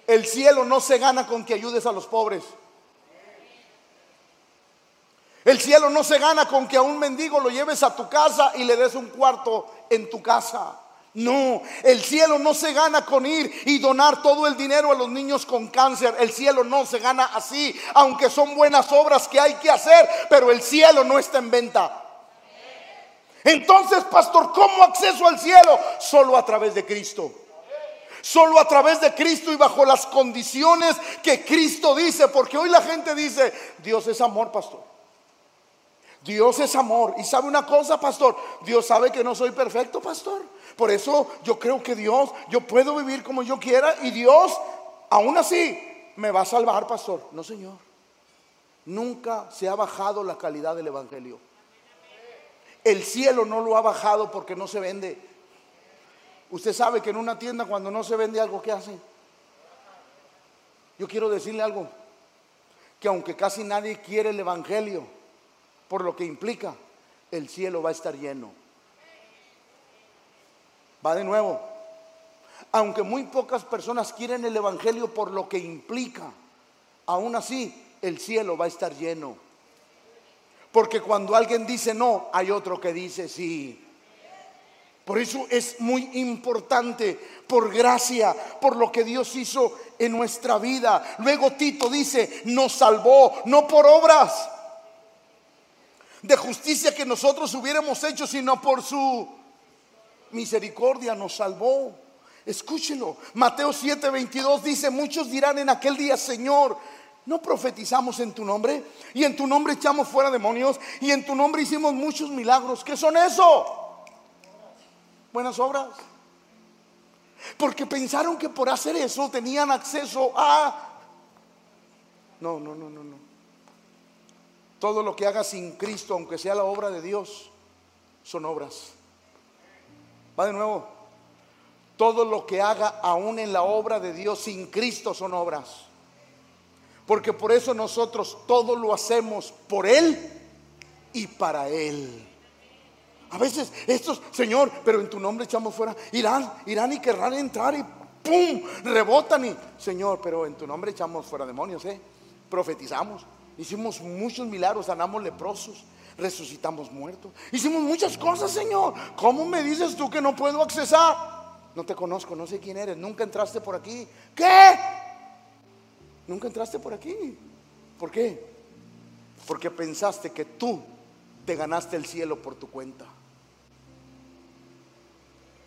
El cielo no se gana con que ayudes a los pobres. El cielo no se gana con que a un mendigo lo lleves a tu casa y le des un cuarto en tu casa. No, el cielo no se gana con ir y donar todo el dinero a los niños con cáncer. El cielo no se gana así, aunque son buenas obras que hay que hacer, pero el cielo no está en venta. Entonces, pastor, ¿cómo acceso al cielo? Solo a través de Cristo. Solo a través de Cristo y bajo las condiciones que Cristo dice, porque hoy la gente dice, Dios es amor, pastor. Dios es amor. Y sabe una cosa, pastor, Dios sabe que no soy perfecto, pastor. Por eso yo creo que Dios, yo puedo vivir como yo quiera y Dios, aún así, me va a salvar, pastor. No, Señor. Nunca se ha bajado la calidad del Evangelio. El cielo no lo ha bajado porque no se vende. Usted sabe que en una tienda cuando no se vende algo, ¿qué hace? Yo quiero decirle algo, que aunque casi nadie quiere el Evangelio, por lo que implica, el cielo va a estar lleno. Va de nuevo. Aunque muy pocas personas quieren el Evangelio por lo que implica, aún así el cielo va a estar lleno. Porque cuando alguien dice no, hay otro que dice sí. Por eso es muy importante, por gracia, por lo que Dios hizo en nuestra vida. Luego Tito dice, nos salvó, no por obras de justicia que nosotros hubiéramos hecho, sino por su misericordia nos salvó. Escúchelo. Mateo 7:22 dice, muchos dirán en aquel día, Señor, ¿no profetizamos en tu nombre? Y en tu nombre echamos fuera demonios y en tu nombre hicimos muchos milagros. ¿Qué son eso? Buenas obras. Porque pensaron que por hacer eso tenían acceso a... No, no, no, no, no. Todo lo que haga sin Cristo, aunque sea la obra de Dios, son obras. Va de nuevo. Todo lo que haga aún en la obra de Dios sin Cristo son obras. Porque por eso nosotros todo lo hacemos por Él y para Él. A veces estos, Señor, pero en tu nombre echamos fuera, irán, irán y querrán entrar y ¡pum! Rebotan y, Señor, pero en tu nombre echamos fuera demonios, ¿eh? Profetizamos. Hicimos muchos milagros, sanamos leprosos, resucitamos muertos. Hicimos muchas cosas, Señor. ¿Cómo me dices tú que no puedo accesar? No te conozco, no sé quién eres. Nunca entraste por aquí. ¿Qué? Nunca entraste por aquí. ¿Por qué? Porque pensaste que tú te ganaste el cielo por tu cuenta.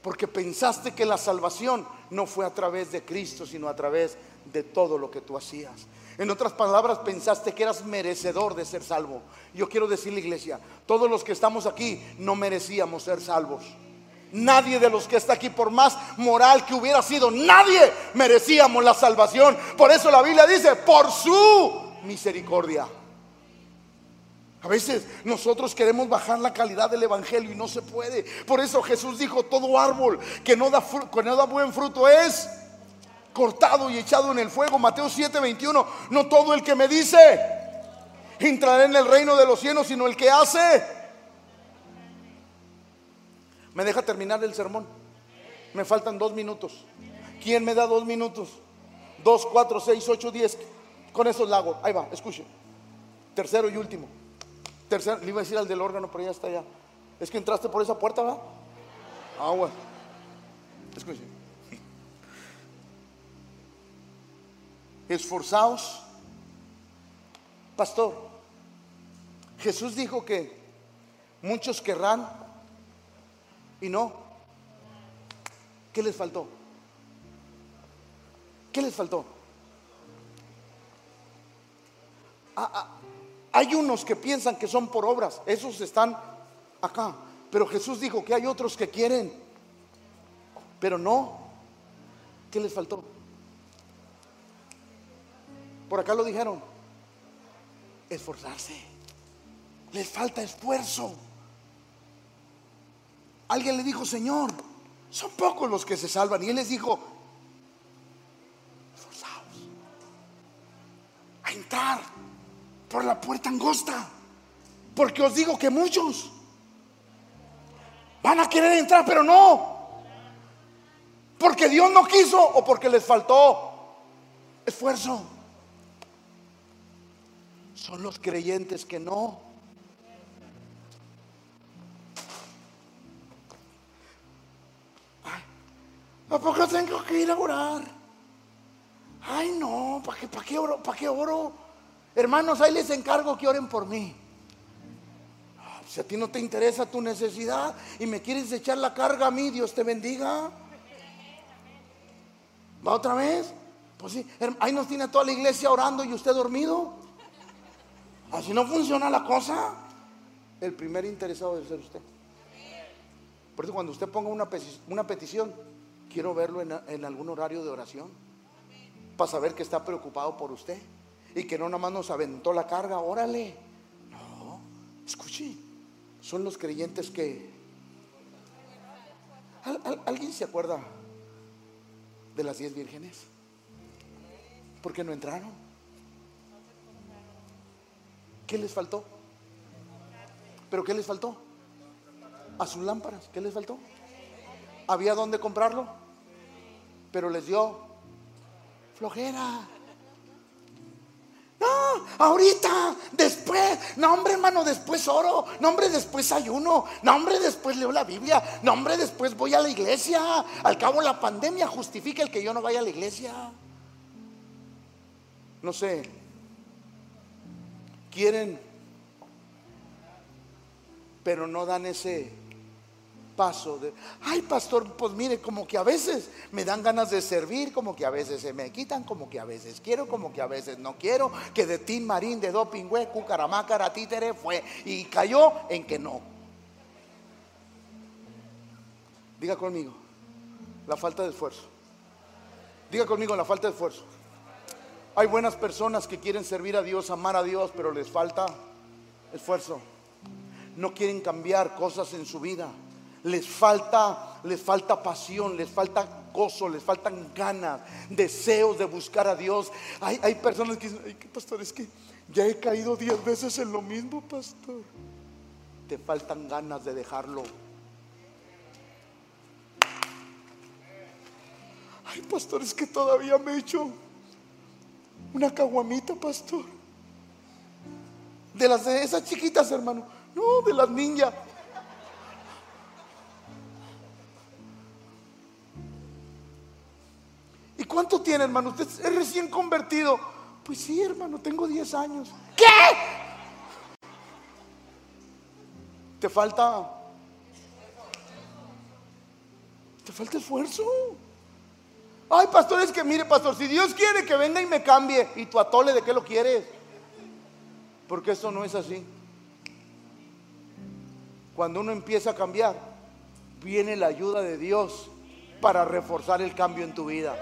Porque pensaste que la salvación no fue a través de Cristo, sino a través de todo lo que tú hacías. En otras palabras, pensaste que eras merecedor de ser salvo. Yo quiero decirle, iglesia, todos los que estamos aquí no merecíamos ser salvos. Nadie de los que está aquí, por más moral que hubiera sido, nadie merecíamos la salvación. Por eso la Biblia dice, por su misericordia. A veces nosotros queremos bajar la calidad del Evangelio y no se puede. Por eso Jesús dijo, todo árbol que no da, que no da buen fruto es cortado y echado en el fuego. Mateo 7, 21. No todo el que me dice entrará en el reino de los cielos, sino el que hace. ¿Me deja terminar el sermón? Me faltan dos minutos. ¿Quién me da dos minutos? Dos, cuatro, seis, ocho, diez. Con esos lagos. Ahí va, escuche. Tercero y último. Tercero, le iba a decir al del órgano, pero ya está allá. Es que entraste por esa puerta, ¿va? Ah, bueno. Escuche. Esforzaos. Pastor, Jesús dijo que muchos querrán y no. ¿Qué les faltó? ¿Qué les faltó? Ah, ah, hay unos que piensan que son por obras, esos están acá. Pero Jesús dijo que hay otros que quieren, pero no. ¿Qué les faltó? Por acá lo dijeron. Esforzarse. Les falta esfuerzo. alguien le dijo, Señor, son pocos los que se salvan. Y él les dijo, esforzaos a entrar por la puerta angosta. Porque os digo que muchos van a querer entrar, pero no. Porque Dios no quiso o porque les faltó esfuerzo. Son los creyentes que no. ¿A poco tengo que ir a orar? Ay, no, ¿para qué, para qué oro? ¿Para qué oro? Hermanos, ahí les encargo que oren por mí. Si a ti no te interesa tu necesidad y me quieres echar la carga a mí, Dios te bendiga. ¿Va otra vez? Pues sí, ahí nos tiene toda la iglesia orando y usted dormido. Así no funciona la cosa. El primer interesado debe ser usted. Por eso cuando usted ponga una, petición, quiero verlo en, algún horario de oración. Para saber que está preocupado por usted. Y que no nada más nos aventó la carga, órale. No, escuche. Son los creyentes que... alguien se acuerda de las diez vírgenes? ¿Por qué no entraron? ¿Qué les faltó? ¿Pero qué les faltó? A sus lámparas, ¿qué les faltó? ¿Había dónde comprarlo? Pero les dio flojera. No, ahorita, después, no hombre hermano, después oro, no hombre después ayuno, no hombre después leo la Biblia, no hombre después voy a la iglesia. Al cabo la pandemia justifica el que yo no vaya a la iglesia. No sé, quieren, pero no dan ese paso de, ay pastor, pues mire, como que a veces me dan ganas de servir, como que a veces se me quitan, como que a veces quiero, como que a veces no quiero, que de Tim Marín, de Doping, Cucaramácara, Títere fue y cayó en que no. Diga conmigo, la falta de esfuerzo. Diga conmigo la falta de esfuerzo. Hay buenas personas que quieren servir a Dios, amar a Dios, pero les falta esfuerzo. No quieren cambiar cosas en su vida les falta, les falta pasión, les falta gozo, les faltan ganas, deseos de buscar a Dios. Hay, hay personas que dicen, ay, pastor, es que ya he caído diez veces en lo mismo, pastor. Te faltan ganas de dejarlo. Ay, pastor, es que todavía me he hecho una caguamita, pastor. De las de esas chiquitas, hermano. No, de las niñas. cuánto tiene, hermano? Usted es recién convertido. Pues sí, hermano, tengo 10 años. ¿Qué? Te falta... Te falta esfuerzo. Ay, pastor, es que mire, pastor, si Dios quiere que venga y me cambie, y tu atole, ¿de qué lo quieres? Porque eso no es así. Cuando uno empieza a cambiar, viene la ayuda de Dios para reforzar el cambio en tu vida.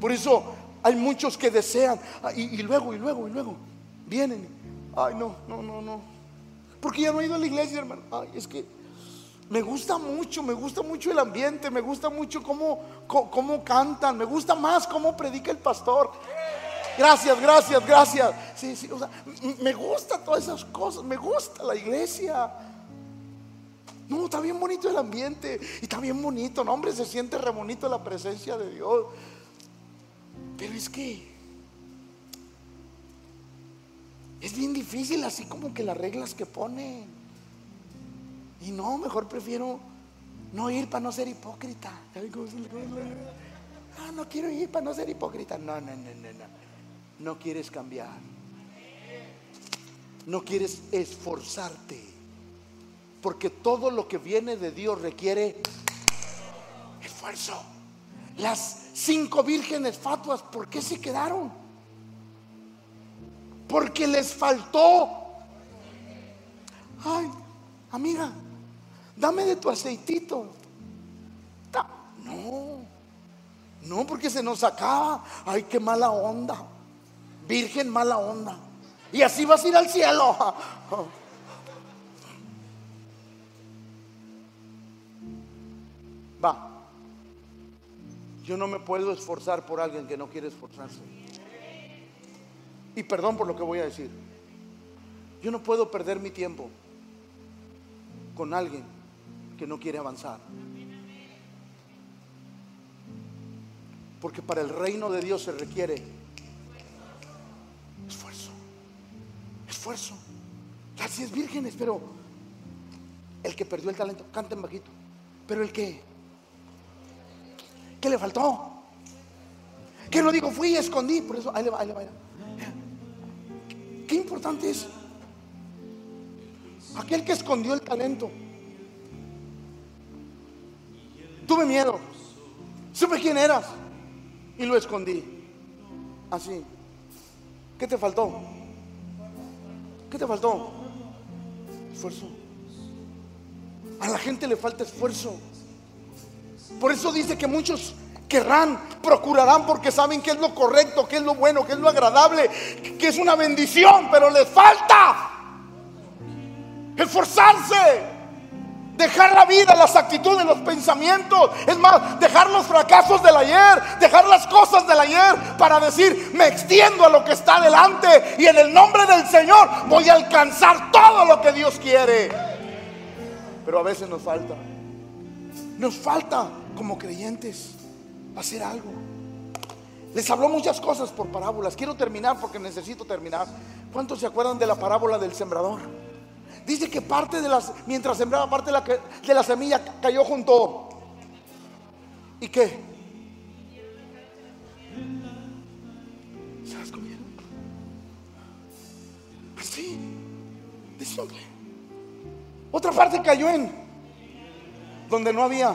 Por eso hay muchos que desean, ah, y, luego, y luego, y luego, vienen. Ay, no, no, no, no. Porque ya no he ido a la iglesia, hermano. Ay, es que me gusta mucho, me gusta mucho el ambiente, me gusta mucho cómo, cómo, cantan, me gusta más cómo predica el pastor. Gracias, gracias, gracias. Sí, sí, o sea, me gusta todas esas cosas, me gusta la iglesia. No, está bien bonito el ambiente y está bien bonito, no, hombre, se siente re bonito la presencia de Dios. Pero es que es bien difícil así como que las reglas que pone. Y no, mejor prefiero no ir para no ser hipócrita. Ah, no quiero ir para no ser hipócrita. No, no, no, no, no. No quieres cambiar. No quieres esforzarte. Porque todo lo que viene de Dios requiere esfuerzo. Las cinco vírgenes fatuas, ¿por qué se quedaron? Porque les faltó. Ay, amiga, dame de tu aceitito. No, no, porque se nos acaba. Ay, qué mala onda. Virgen mala onda. Y así vas a ir al cielo. Va. Yo no me puedo esforzar por alguien que no quiere esforzarse. Y perdón por lo que voy a decir. Yo no puedo perder mi tiempo con alguien que no quiere avanzar. Porque para el reino de Dios se requiere esfuerzo. Esfuerzo. Las diez vírgenes, pero el que perdió el talento, canten bajito. Pero el que, ¿qué le faltó? Que no digo, fui y escondí. Por eso, ahí le va, ahí le va. Qué importante es aquel que escondió el talento. Tuve miedo. Supe quién eras y lo escondí. Así. ¿Qué te faltó? ¿Qué te faltó? Esfuerzo. A la gente le falta esfuerzo. Por eso dice que muchos querrán, procurarán porque saben que es lo correcto, que es lo bueno, que es lo agradable, que es una bendición, pero les falta esforzarse. Dejar la vida, las actitudes, los pensamientos. Es más, dejar los fracasos del ayer, dejar las cosas del ayer para decir, me extiendo a lo que está delante y en el nombre del Señor voy a alcanzar todo lo que Dios quiere. Pero a veces nos falta. Nos falta como creyentes hacer algo. Les habló muchas cosas por parábolas. Quiero terminar porque necesito terminar. ¿Cuántos se acuerdan de la parábola del sembrador? Dice que parte de las, mientras sembraba parte de la, semilla cayó junto. ¿Y qué? ¿Se las comieron? Así, de simple. Otra parte cayó en donde no había.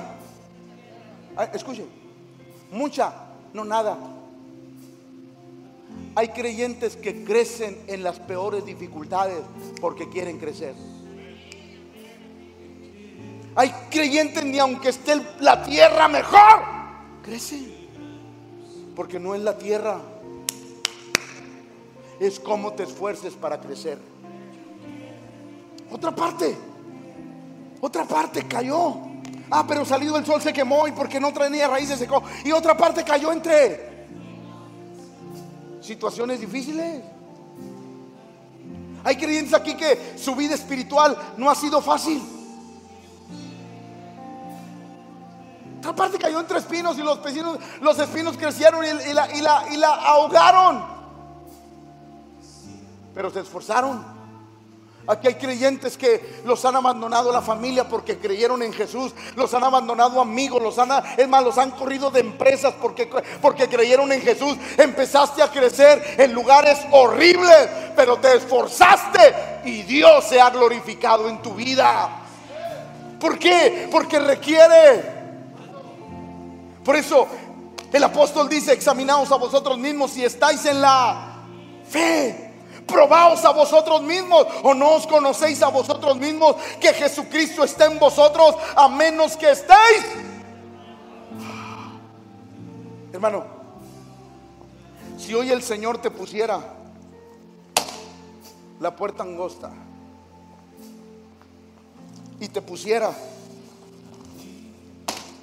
Ah, escuchen, mucha, no nada. Hay creyentes que crecen en las peores dificultades porque quieren crecer. Hay creyentes ni aunque esté la tierra mejor, crecen. Porque no es la tierra, es cómo te esfuerces para crecer. Otra parte, otra parte cayó. Ah, pero salido el sol se quemó y porque no traía raíces se secó. Y otra parte cayó entre situaciones difíciles. Hay creyentes aquí que su vida espiritual no ha sido fácil. Otra parte cayó entre espinos y los, espinos, los espinos crecieron y la ahogaron. Pero se esforzaron. Aquí hay creyentes que los han abandonado la familia porque creyeron en Jesús, los han abandonado amigos, los han, es más, los han corrido de empresas porque, porque creyeron en Jesús. Empezaste a crecer en lugares horribles, pero te esforzaste y Dios se ha glorificado en tu vida. ¿Por qué? Porque requiere. Por eso el apóstol dice, examinaos a vosotros mismos si estáis en la fe probaos a vosotros mismos o no os conocéis a vosotros mismos que Jesucristo está en vosotros a menos que estéis. Hermano, si hoy el Señor te pusiera la puerta angosta y te pusiera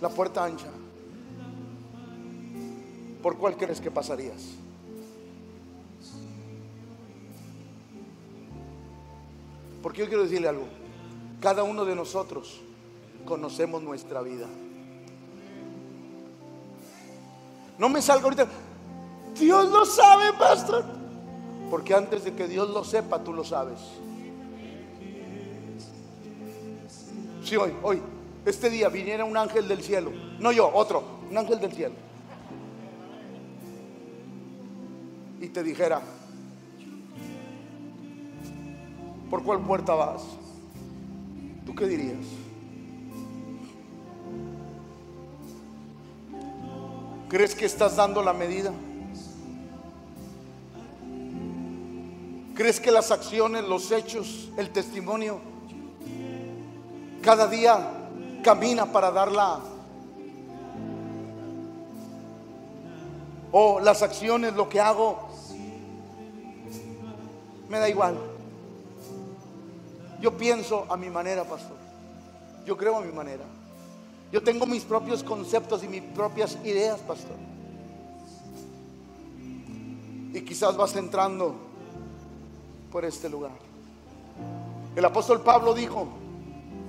la puerta ancha, ¿por cuál crees que pasarías? Porque yo quiero decirle algo. Cada uno de nosotros conocemos nuestra vida. No me salga ahorita. Dios lo sabe, pastor. Porque antes de que Dios lo sepa, tú lo sabes. Si hoy, hoy, este día viniera un ángel del cielo, no yo, otro, un ángel del cielo, y te dijera, ¿Por cuál puerta vas? ¿Tú qué dirías? ¿Crees que estás dando la medida? ¿Crees que las acciones, los hechos, el testimonio, cada día camina para darla? O las acciones, lo que hago, me da igual. Yo pienso a mi manera, pastor. Yo creo a mi manera. Yo tengo mis propios conceptos y mis propias ideas, pastor. Y quizás vas entrando por este lugar. El apóstol Pablo dijo,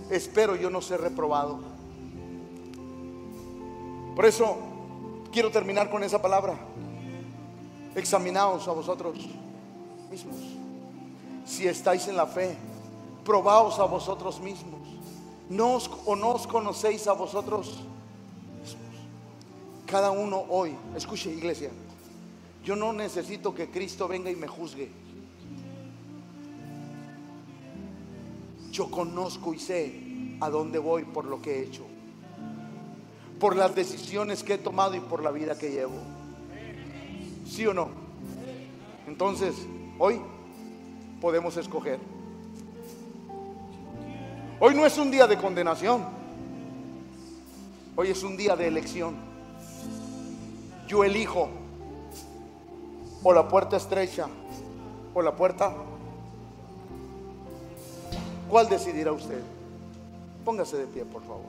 espero yo no ser reprobado. Por eso quiero terminar con esa palabra. Examinaos a vosotros mismos. Si estáis en la fe, probaos a vosotros mismos. ¿No os, o no os conocéis a vosotros mismos? Cada uno hoy, escuche iglesia, yo no necesito que Cristo venga y me juzgue. Yo conozco y sé a dónde voy por lo que he hecho, por las decisiones que he tomado y por la vida que llevo. ¿Sí o no? Entonces, hoy podemos escoger. Hoy no es un día de condenación. Hoy es un día de elección. Yo elijo o la puerta estrecha o la puerta. ¿Cuál decidirá usted? Póngase de pie, por favor.